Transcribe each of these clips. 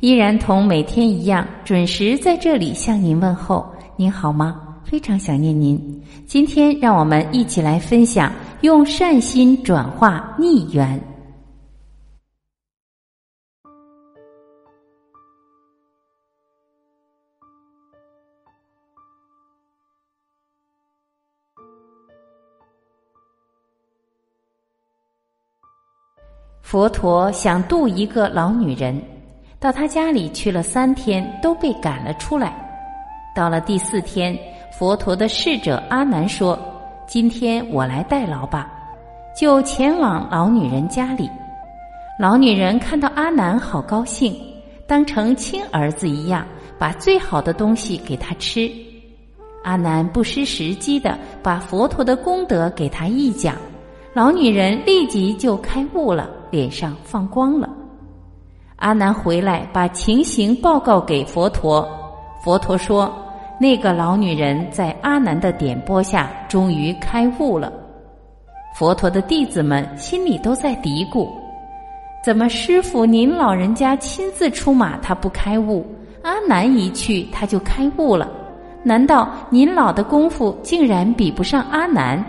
依然同每天一样准时在这里向您问候。您好吗？非常想念您。今天让我们一起来分享，用善心转化逆缘。佛陀想度一个老女人，到他家里去了三天，都被赶了出来。到了第四天，佛陀的侍者阿难说：“今天我来代劳吧。”就前往老女人家里。老女人看到阿难，好高兴，当成亲儿子一样，把最好的东西给他吃。阿难不失时机的把佛陀的功德给他一讲，老女人立即就开悟了。脸上放光了，阿难回来把情形报告给佛陀。佛陀说：“那个老女人在阿难的点拨下，终于开悟了。”佛陀的弟子们心里都在嘀咕：“怎么师傅您老人家亲自出马，他不开悟；阿难一去，他就开悟了？难道您老的功夫竟然比不上阿难？”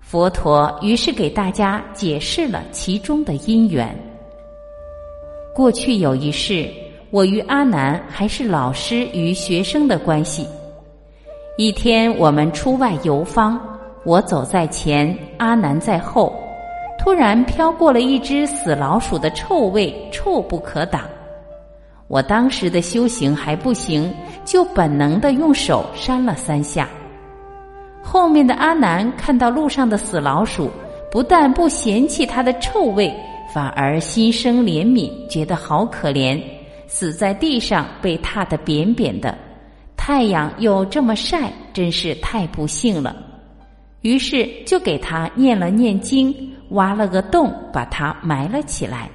佛陀于是给大家解释了其中的因缘。过去有一世，我与阿难还是老师与学生的关系。一天，我们出外游方，我走在前，阿难在后。突然飘过了一只死老鼠的臭味，臭不可挡。我当时的修行还不行，就本能的用手扇了三下。后面的阿难看到路上的死老鼠，不但不嫌弃它的臭味，反而心生怜悯，觉得好可怜，死在地上被踏得扁扁的，太阳又这么晒，真是太不幸了。于是就给他念了念经，挖了个洞，把它埋了起来。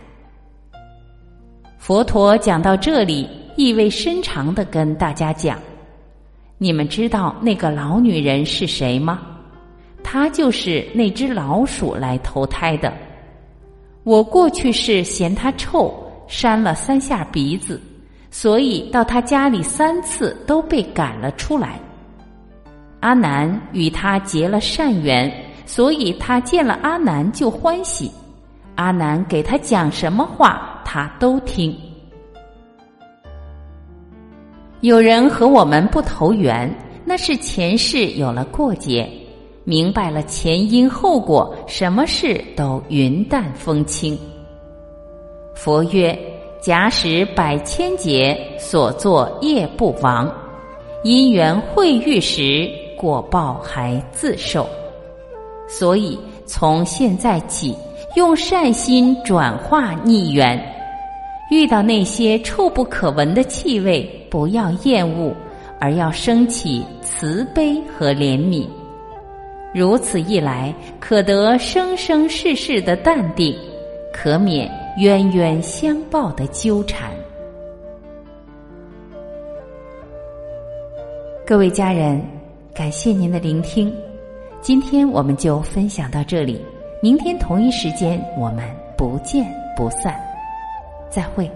佛陀讲到这里，意味深长的跟大家讲。你们知道那个老女人是谁吗？她就是那只老鼠来投胎的。我过去是嫌他臭，扇了三下鼻子，所以到他家里三次都被赶了出来。阿难与他结了善缘，所以他见了阿难就欢喜。阿难给他讲什么话，他都听。有人和我们不投缘，那是前世有了过节，明白了前因后果，什么事都云淡风轻。佛曰：假使百千劫所作业不亡，因缘会遇时，果报还自受。所以从现在起，用善心转化逆缘，遇到那些臭不可闻的气味。不要厌恶，而要升起慈悲和怜悯。如此一来，可得生生世世的淡定，可免冤冤相报的纠缠。各位家人，感谢您的聆听，今天我们就分享到这里。明天同一时间，我们不见不散。再会。